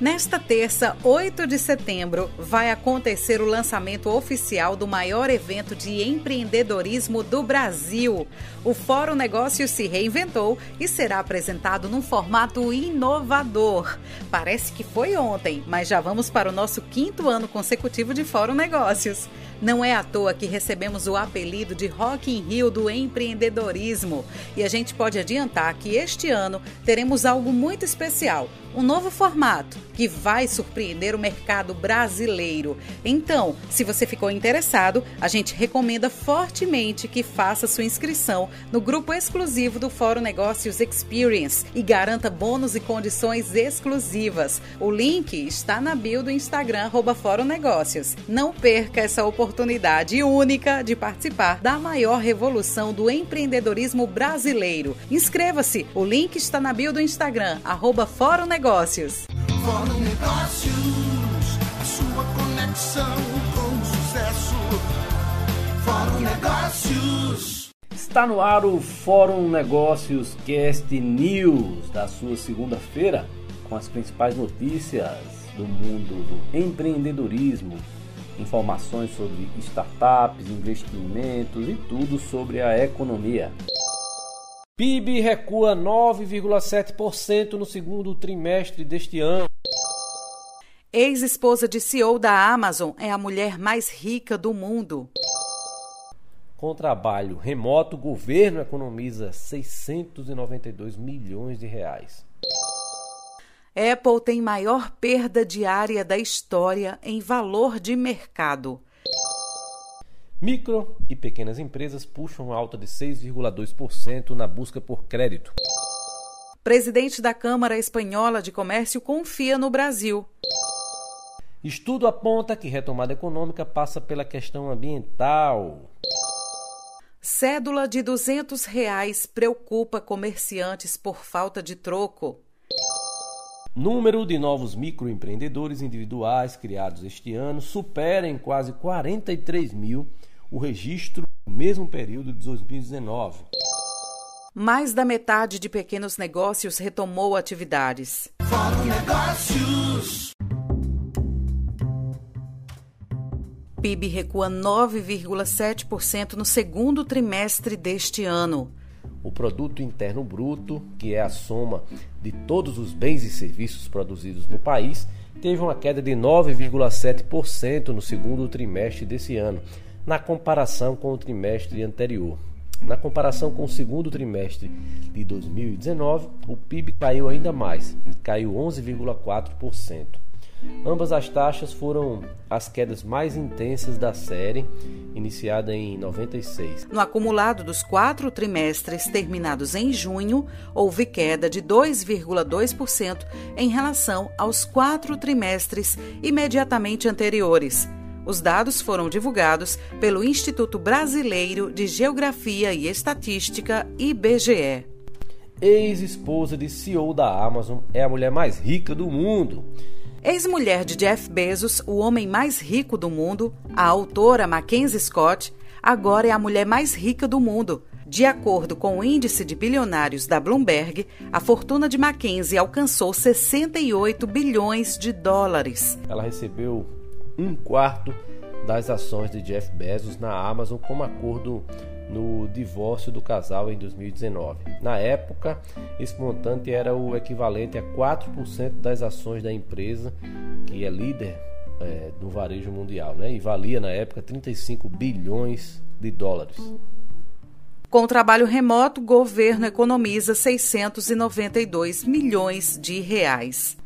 Nesta terça, 8 de setembro, vai acontecer o lançamento oficial do maior evento de empreendedorismo do Brasil. O Fórum Negócios se reinventou e será apresentado num formato inovador. Parece que foi ontem, mas já vamos para o nosso quinto ano consecutivo de Fórum Negócios. Não é à toa que recebemos o apelido de Rock in Rio do empreendedorismo. E a gente pode adiantar que este ano teremos algo muito especial um novo formato que vai surpreender o mercado brasileiro. Então, se você ficou interessado, a gente recomenda fortemente que faça sua inscrição no grupo exclusivo do Fórum Negócios Experience e garanta bônus e condições exclusivas. O link está na bio do Instagram Fórum Negócios. Não perca essa oportunidade única de participar da maior revolução do empreendedorismo brasileiro. Inscreva-se, o link está na bio do Instagram, arroba Fórum Negócios. Fórum Negócios, a sua conexão com o sucesso. Fórum Negócios. Está no ar o Fórum Negócios Cast News da sua segunda-feira, com as principais notícias do mundo do empreendedorismo, informações sobre startups, investimentos e tudo sobre a economia. PIB recua 9,7% no segundo trimestre deste ano. Ex-esposa de CEO da Amazon é a mulher mais rica do mundo. Com trabalho remoto, o governo economiza 692 milhões de reais. Apple tem maior perda diária da história em valor de mercado. Micro e pequenas empresas puxam alta de 6,2% na busca por crédito. Presidente da Câmara Espanhola de Comércio confia no Brasil. Estudo aponta que retomada econômica passa pela questão ambiental. Cédula de 200 reais preocupa comerciantes por falta de troco. Número de novos microempreendedores individuais criados este ano supera em quase 43 mil o registro no mesmo período de 2019. Mais da metade de pequenos negócios retomou atividades. Fórum Negócios. PIB recua 9,7% no segundo trimestre deste ano. O produto interno bruto, que é a soma de todos os bens e serviços produzidos no país, teve uma queda de 9,7% no segundo trimestre desse ano, na comparação com o trimestre anterior. Na comparação com o segundo trimestre de 2019, o PIB caiu ainda mais, caiu 11,4%. Ambas as taxas foram as quedas mais intensas da série, iniciada em 96. No acumulado dos quatro trimestres terminados em junho, houve queda de 2,2% em relação aos quatro trimestres imediatamente anteriores os dados foram divulgados pelo Instituto Brasileiro de Geografia e Estatística, IBGE. Ex-esposa de CEO da Amazon é a mulher mais rica do mundo. Ex-mulher de Jeff Bezos, o homem mais rico do mundo, a autora Mackenzie Scott, agora é a mulher mais rica do mundo. De acordo com o índice de bilionários da Bloomberg, a fortuna de Mackenzie alcançou 68 bilhões de dólares. Ela recebeu um quarto das ações de Jeff Bezos na Amazon como acordo no divórcio do casal em 2019. Na época, esse montante era o equivalente a 4% das ações da empresa, que é líder é, do varejo mundial, né? e valia na época 35 bilhões de dólares. Com o trabalho remoto, o governo economiza 692 milhões de reais.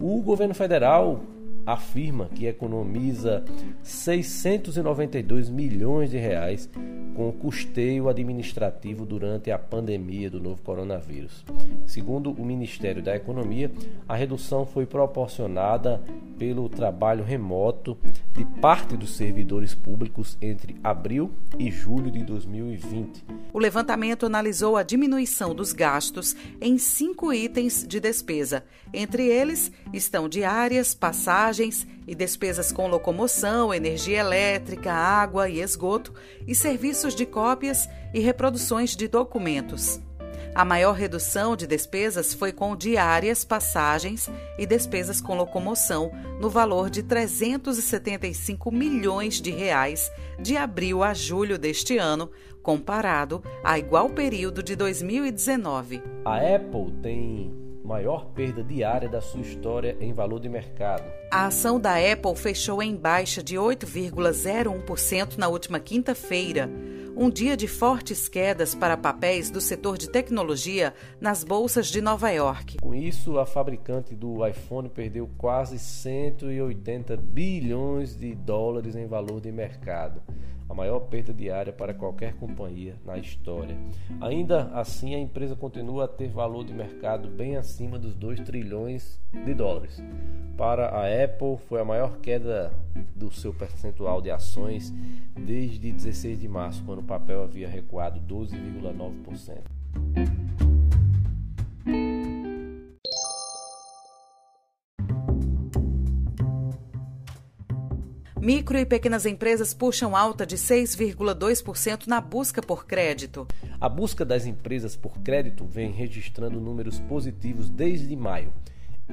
O governo federal afirma que economiza 692 milhões de reais com o custeio administrativo durante a pandemia do novo coronavírus. Segundo o Ministério da Economia, a redução foi proporcionada pelo trabalho remoto de parte dos servidores públicos entre abril e julho de 2020. O levantamento analisou a diminuição dos gastos em cinco itens de despesa. Entre eles estão diárias, passagens e despesas com locomoção, energia elétrica, água e esgoto e serviços de cópias e reproduções de documentos. A maior redução de despesas foi com diárias, passagens e despesas com locomoção, no valor de 375 milhões de reais de abril a julho deste ano, comparado a igual período de 2019. A Apple tem maior perda diária da sua história em valor de mercado. A ação da Apple fechou em baixa de 8,01% na última quinta-feira um dia de fortes quedas para papéis do setor de tecnologia nas bolsas de Nova York. Com isso, a fabricante do iPhone perdeu quase 180 bilhões de dólares em valor de mercado a maior perda diária para qualquer companhia na história. Ainda assim, a empresa continua a ter valor de mercado bem acima dos 2 trilhões de dólares. Para a Apple, foi a maior queda do seu percentual de ações desde 16 de março, quando o papel havia recuado 12,9%. Micro e pequenas empresas puxam alta de 6,2% na busca por crédito. A busca das empresas por crédito vem registrando números positivos desde maio.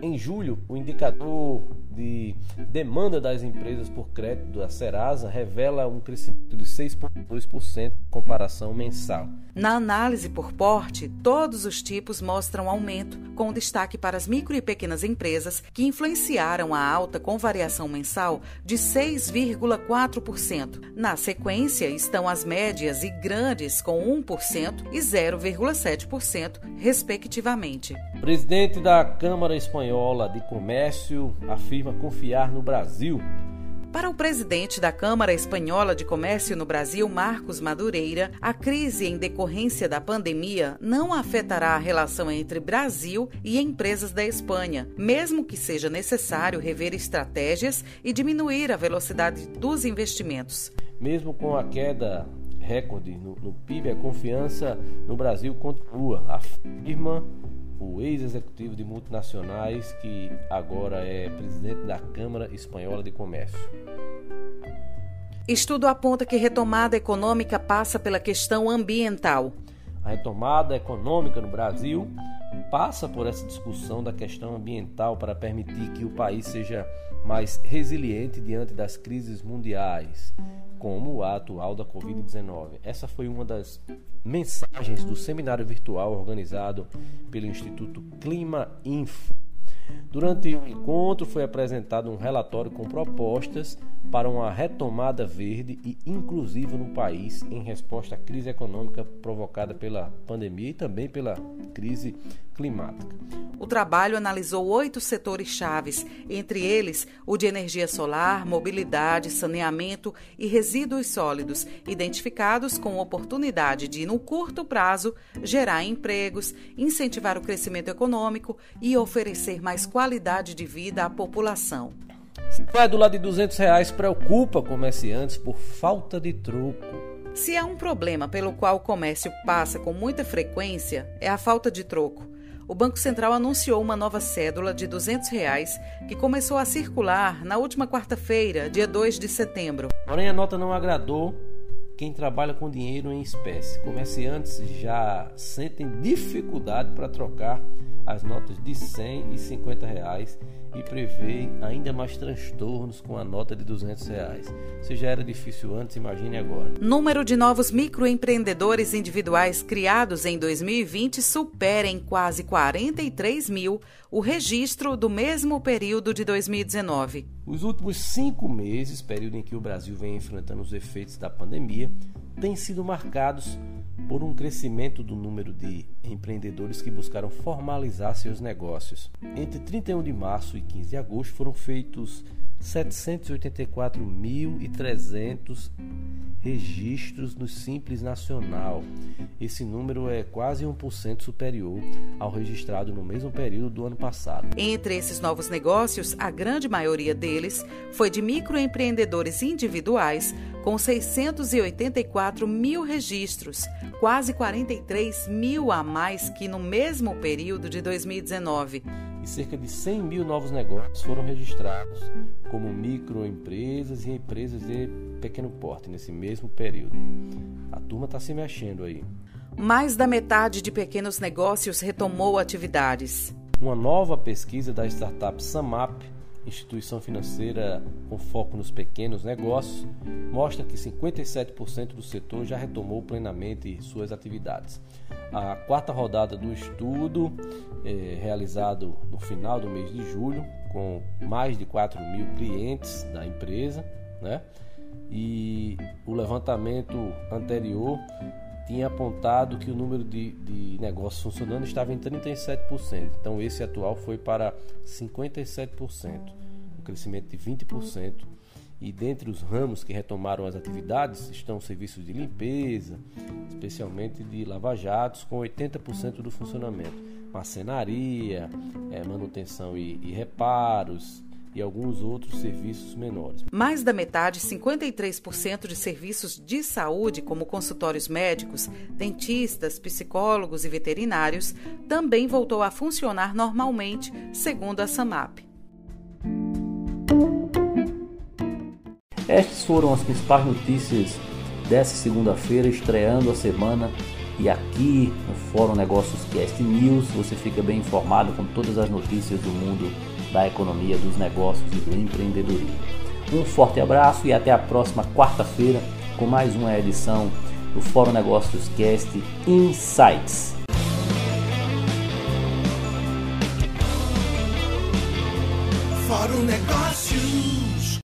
Em julho, o indicador de demanda das empresas por crédito da Serasa revela um crescimento de 6,2% em comparação mensal. Na análise por porte, todos os tipos mostram aumento, com destaque para as micro e pequenas empresas, que influenciaram a alta com variação mensal de 6,4%. Na sequência estão as médias e grandes, com 1% e 0,7%, respectivamente. Presidente da Câmara Espanhola de Comércio afirma confiar no Brasil para o presidente da Câmara Espanhola de Comércio no Brasil, Marcos Madureira, a crise em decorrência da pandemia não afetará a relação entre Brasil e empresas da Espanha, mesmo que seja necessário rever estratégias e diminuir a velocidade dos investimentos. Mesmo com a queda recorde no, no PIB, a confiança no Brasil continua, afirma o ex-executivo de multinacionais, que agora é presidente da Câmara Espanhola de Comércio. Estudo aponta que retomada econômica passa pela questão ambiental. A retomada econômica no Brasil passa por essa discussão da questão ambiental para permitir que o país seja mais resiliente diante das crises mundiais, como a atual da Covid-19. Essa foi uma das mensagens do seminário virtual organizado pelo Instituto Clima Info. Durante o encontro foi apresentado um relatório com propostas para uma retomada verde e inclusiva no país em resposta à crise econômica provocada pela pandemia e também pela crise climática. O trabalho analisou oito setores chaves, entre eles o de energia solar, mobilidade, saneamento e resíduos sólidos, identificados com oportunidade de, no curto prazo, gerar empregos, incentivar o crescimento econômico e oferecer mais qualidade de vida à população. Vai do lado de 200 reais preocupa comerciantes por falta de troco. Se há um problema pelo qual o comércio passa com muita frequência, é a falta de troco. O Banco Central anunciou uma nova cédula de 200 reais que começou a circular na última quarta-feira, dia 2 de setembro. Porém, a nota não agradou quem trabalha com dinheiro em espécie. Comerciantes já sentem dificuldade para trocar as notas de 100 e 50 reais e prevê ainda mais transtornos com a nota de 200 reais. Se já era difícil antes, imagine agora. Número de novos microempreendedores individuais criados em 2020 supera em quase 43 mil o registro do mesmo período de 2019. Os últimos cinco meses, período em que o Brasil vem enfrentando os efeitos da pandemia, têm sido marcados por um crescimento do número de empreendedores que buscaram formalizar seus negócios. Entre 31 de março e 15 de agosto foram feitos 784.300 registros no Simples Nacional. Esse número é quase 1% superior ao registrado no mesmo período do ano passado. Entre esses novos negócios, a grande maioria deles foi de microempreendedores individuais, com 684 mil registros, quase 43 mil a mais que no mesmo período de 2019 e cerca de 100 mil novos negócios foram registrados como microempresas e empresas de pequeno porte nesse mesmo período. A turma está se mexendo aí. mais da metade de pequenos negócios retomou atividades. Uma nova pesquisa da startup Samap, instituição financeira com foco nos pequenos negócios, mostra que 57% do setor já retomou plenamente suas atividades. A quarta rodada do estudo, é, realizado no final do mês de julho, com mais de 4 mil clientes da empresa, né? e o levantamento anterior tinha apontado que o número de, de negócios funcionando estava em 37%. Então, esse atual foi para 57%, um crescimento de 20%. E dentre os ramos que retomaram as atividades estão serviços de limpeza, especialmente de lava-jatos, com 80% do funcionamento, marcenaria, é, manutenção e, e reparos, e alguns outros serviços menores. Mais da metade, 53% de serviços de saúde, como consultórios médicos, dentistas, psicólogos e veterinários, também voltou a funcionar normalmente, segundo a SAMAP. Estas foram as principais notícias dessa segunda-feira, estreando a semana. E aqui no Fórum Negócios Cast News você fica bem informado com todas as notícias do mundo da economia, dos negócios e do empreendedorismo. Um forte abraço e até a próxima quarta-feira com mais uma edição do Fórum Negócios Cast Insights. Fórum Negócios